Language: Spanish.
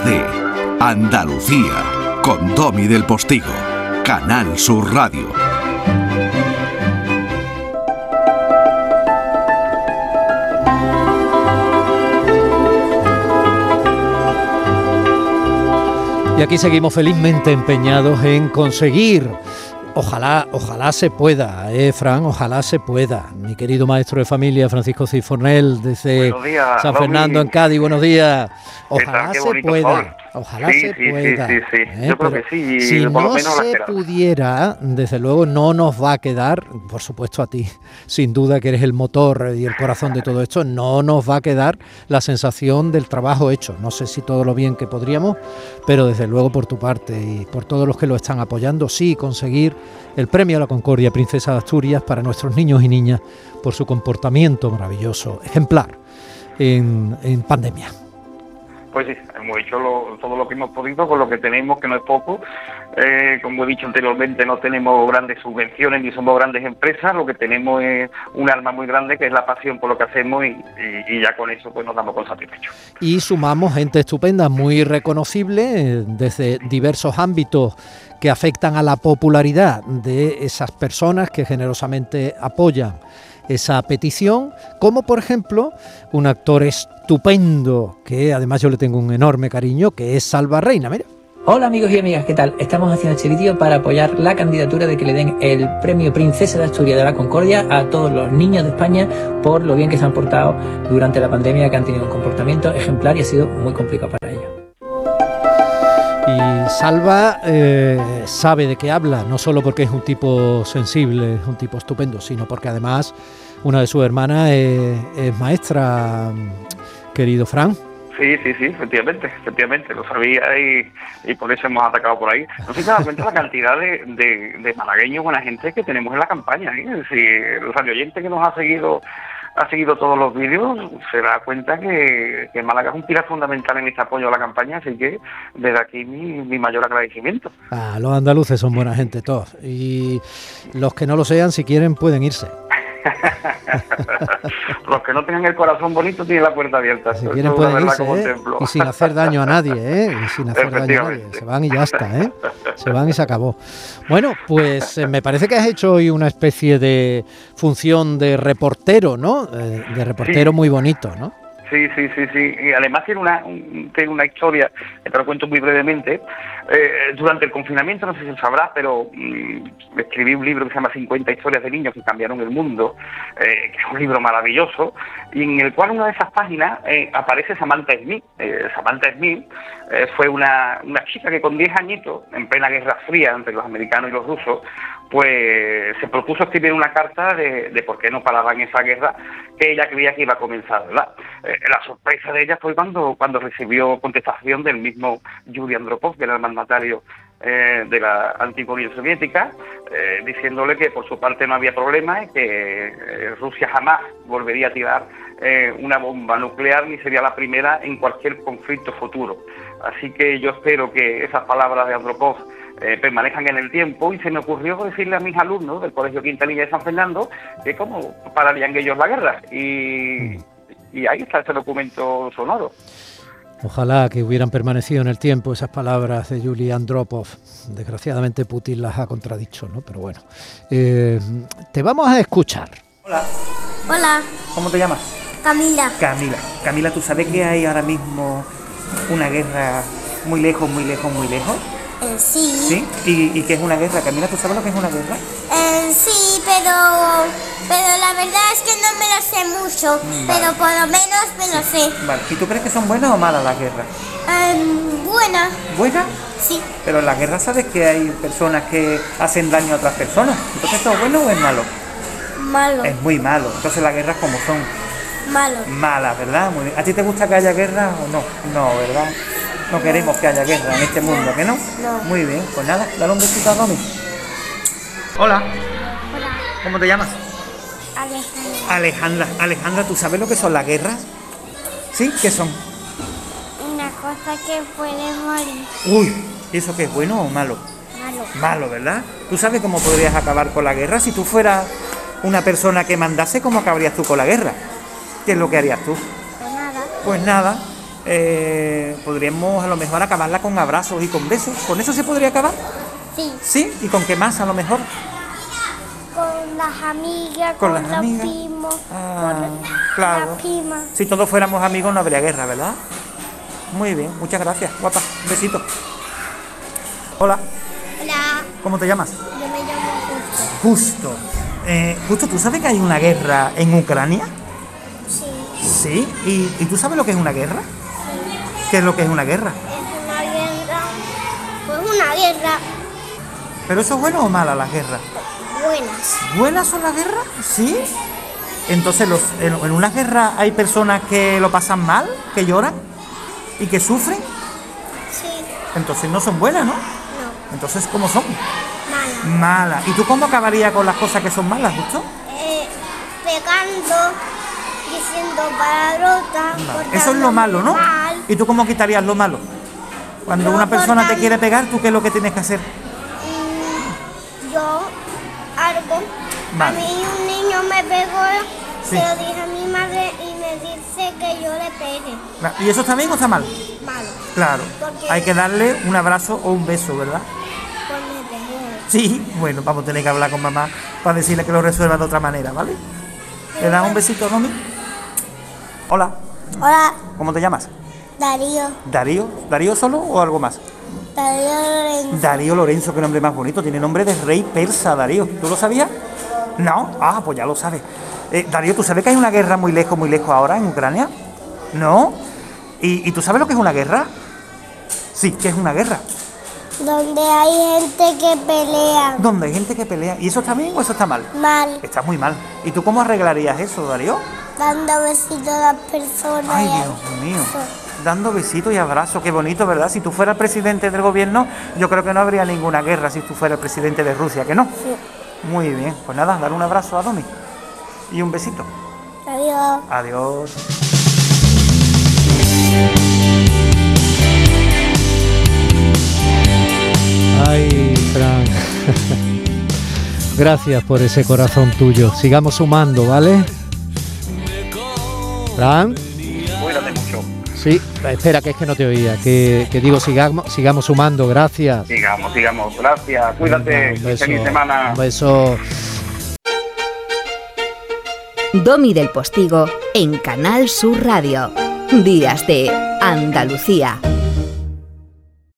de Andalucía con Domi del Postigo, Canal Sur Radio. Y aquí seguimos felizmente empeñados en conseguir Ojalá, ojalá se pueda, eh, Fran, ojalá se pueda. Mi querido maestro de familia, Francisco Cifornel, desde San Fernando en Cádiz, buenos días. Ojalá se pueda. Ojalá se pueda. Sí, sí, ¿eh? Yo creo que sí. Si no se pudiera, desde luego no nos va a quedar, por supuesto a ti, sin duda que eres el motor y el corazón de todo esto, no nos va a quedar la sensación del trabajo hecho. No sé si todo lo bien que podríamos, pero desde luego por tu parte y por todos los que lo están apoyando, sí conseguir el premio a la Concordia Princesa de Asturias para nuestros niños y niñas por su comportamiento maravilloso, ejemplar en, en pandemia. Pues sí, hemos hecho todo lo que hemos podido con lo que tenemos, que no es poco. Eh, como he dicho anteriormente, no tenemos grandes subvenciones ni somos grandes empresas, lo que tenemos es un arma muy grande que es la pasión por lo que hacemos y, ya con eso pues nos damos con satisfecho. Y sumamos gente estupenda, muy reconocible eh, desde diversos ámbitos que afectan a la popularidad de esas personas que generosamente apoyan esa petición, como por ejemplo un actor estupendo, que además yo le tengo un enorme cariño, que es Salva Reina, mira. Hola amigos y amigas, ¿qué tal? Estamos haciendo este vídeo para apoyar la candidatura de que le den el premio Princesa de Asturias de la Concordia a todos los niños de España por lo bien que se han portado durante la pandemia, que han tenido un comportamiento ejemplar y ha sido muy complicado para ellos. Y Salva eh, sabe de qué habla, no solo porque es un tipo sensible, es un tipo estupendo, sino porque además una de sus hermanas es, maestra, querido Fran. Sí, sí, sí, efectivamente, efectivamente, lo sabía y, por eso hemos atacado por ahí. No se da cuenta la cantidad de, de, malagueños, buena gente que tenemos en la campaña. ¿eh? Si el radio oyente que nos ha seguido ha seguido todos los vídeos, se da cuenta que, que, Málaga es un pilar fundamental en este apoyo a la campaña, así que desde aquí mi, mi mayor agradecimiento. Ah, los andaluces son buena gente todos, y los que no lo sean, si quieren, pueden irse. Los que no tengan el corazón bonito tienen la puerta abierta. Si quieren pueden irse, ¿eh? Y sin hacer daño a nadie, ¿eh? Y sin hacer daño a nadie. Se van y ya está, ¿eh? Se van y se acabó. Bueno, pues eh, me parece que has hecho hoy una especie de función de reportero, ¿no? Eh, de reportero muy bonito, ¿no? Sí, sí, sí, sí. Y además tiene una, tiene una historia, te lo cuento muy brevemente. Eh, durante el confinamiento, no sé si sabrás, pero mm, escribí un libro que se llama 50 historias de niños que cambiaron el mundo, eh, que es un libro maravilloso, y en el cual una de esas páginas eh, aparece Samantha Smith. Samantha Smith fue una, una chica que con 10 añitos, en plena Guerra Fría entre los americanos y los rusos, pues se propuso escribir una carta de, por qué no paraban esa guerra que ella creía que iba a comenzar, ¿verdad? La sorpresa de ella fue cuando, cuando recibió contestación del mismo Yuri Andropov, que era el mandatario eh, de la antigua Unión Soviética, eh, diciéndole que por su parte no había problema y que eh, Rusia jamás volvería a tirar una bomba nuclear ni sería la primera en cualquier conflicto futuro. Así que yo espero que esas palabras de Andropov permanezcan en el tiempo y se me ocurrió decirle a mis alumnos del Colegio Quintanilla de San Fernando que cómo pararían ellos la guerra y, y ahí está ese documento sonoro. Ojalá que hubieran permanecido en el tiempo esas palabras de Yuli Andropov. Desgraciadamente Putin las ha contradicho, ¿no? Pero bueno, eh, te vamos a escuchar. Hola. Hola. ¿Cómo te llamas? Camila. Camila. Camila, ¿tú sabes que hay ahora mismo una guerra muy lejos, muy lejos, muy lejos? Eh, sí. ¿Sí? ¿Y, ¿Y, qué es una guerra? Camila, ¿tú sabes lo que es una guerra? Eh, sí, pero, verdad es que no me lo sé mucho, pero por lo menos me lo sé. Vale, ¿y tú crees que son buenas o malas las guerras? Buenas. ¿Buenas? Sí. Pero en la guerra sabes que hay personas que hacen daño a otras personas. ¿Entonces esto es bueno o es malo? Malo. Es muy malo. Entonces las guerras como son. Malo. Malas, ¿verdad? Muy bien. ¿A ti te gusta que haya guerra o no? No, ¿verdad? No queremos que haya guerra en este mundo, ¿que no? No. Muy bien, pues nada, dale un besito a Domi. Hola. Hola. ¿Cómo te llamas? Alejandra. Alejandra, Alejandra, ¿tú sabes lo que son las guerras? ¿Sí? ¿Qué son? Una cosa que puede morir. Uy, ¿y eso qué es bueno o malo? Malo. Malo, ¿verdad? ¿Tú sabes cómo podrías acabar con la guerra? Si tú fueras una persona que mandase, ¿cómo acabarías tú con la guerra? ¿Qué es lo que harías tú? Pues nada. Pues nada, eh, podríamos a lo mejor acabarla con abrazos y con besos. ¿Con eso se podría acabar? Sí, ¿Sí? ¿Y con qué más a lo mejor? Con las amigas, Con con, las los amigas. primos, Ah, con claro. las primas. Si todos fuéramos amigos no habría guerra, ¿verdad? Muy bien, muchas gracias, guapa. Un besito. Hola, Hola, ¿cómo te llamas? yo me llamo Justo. Justo. Eh, Justo, ¿tú sabes que hay una guerra en Ucrania? Sí, Sí. ¿Y, y tú sabes lo que es una guerra? ¿Qué es lo que es una guerra? es una guerra, pues una guerra ¿Pero eso es bueno o mala la guerra? Buenas. ¿Buenas son las guerras? ¿Sí? Entonces, los, en, en una guerra hay personas que lo pasan mal, que lloran y que sufren. Sí, Entonces no son buenas, ¿no? no, Entonces, ¿cómo son? mala. Malas. ¿Y tú cómo acabarías con las cosas que son malas, justo? Eh, pegando, diciendo palabrotas. Eso es lo malo, ¿no? Mal. ¿Y tú cómo quitarías lo malo? Cuando una persona te quiere pegar, ¿tú qué es lo que tienes que hacer? Mm, yo Vale. A mí un niño me pegó, Sí. se lo dije a mi madre y me dice que yo le pegue. ¿Y eso está bien o está mal? Malo, Claro. Porque- Hay que darle un abrazo o un beso, ¿verdad? pues me pegó. Sí. Bueno, vamos a tener que hablar con mamá para decirle que lo resuelva de otra manera, ¿vale? ¿Le das un besito, Domi? Hola, Hola, ¿cómo te llamas? Darío. ¿Darío? ¿Darío solo o algo más? Darío Lorenzo. Darío Lorenzo, qué nombre más bonito. Tiene nombre de rey persa, Darío. ¿Tú lo sabías? No. Ah, pues ya lo sabes. Eh, Darío, ¿tú sabes que hay una guerra muy lejos, muy lejos ahora en Ucrania? ¿No? ¿Y, y tú sabes lo que es una guerra? Sí, que es una guerra. Donde hay gente que pelea Donde hay gente que pelea. ¿Y eso está bien o eso está mal? mal, Está muy mal. ¿Y tú cómo arreglarías eso, Darío? dando besitos a las personas. Ay, Dios mío. Dando besitos y abrazos. Qué bonito, ¿verdad? Si tú fueras presidente del gobierno, yo creo que no habría ninguna guerra si tú fueras presidente de Rusia, ¿que no? Muy bien. Pues nada, dar un abrazo a Domi. Y un besito. Adiós. Adiós. Ay, Fran. Gracias por ese corazón tuyo. Sigamos sumando, ¿vale? Fran. Sí, espera, que es que no te oía. Que, que digo, sigamos, sigamos sumando, gracias. Sigamos, sigamos. Gracias. Cuídate. Un beso, Feliz semana. Un beso. Domi del Postigo en Canal Sur Radio. Días de Andalucía.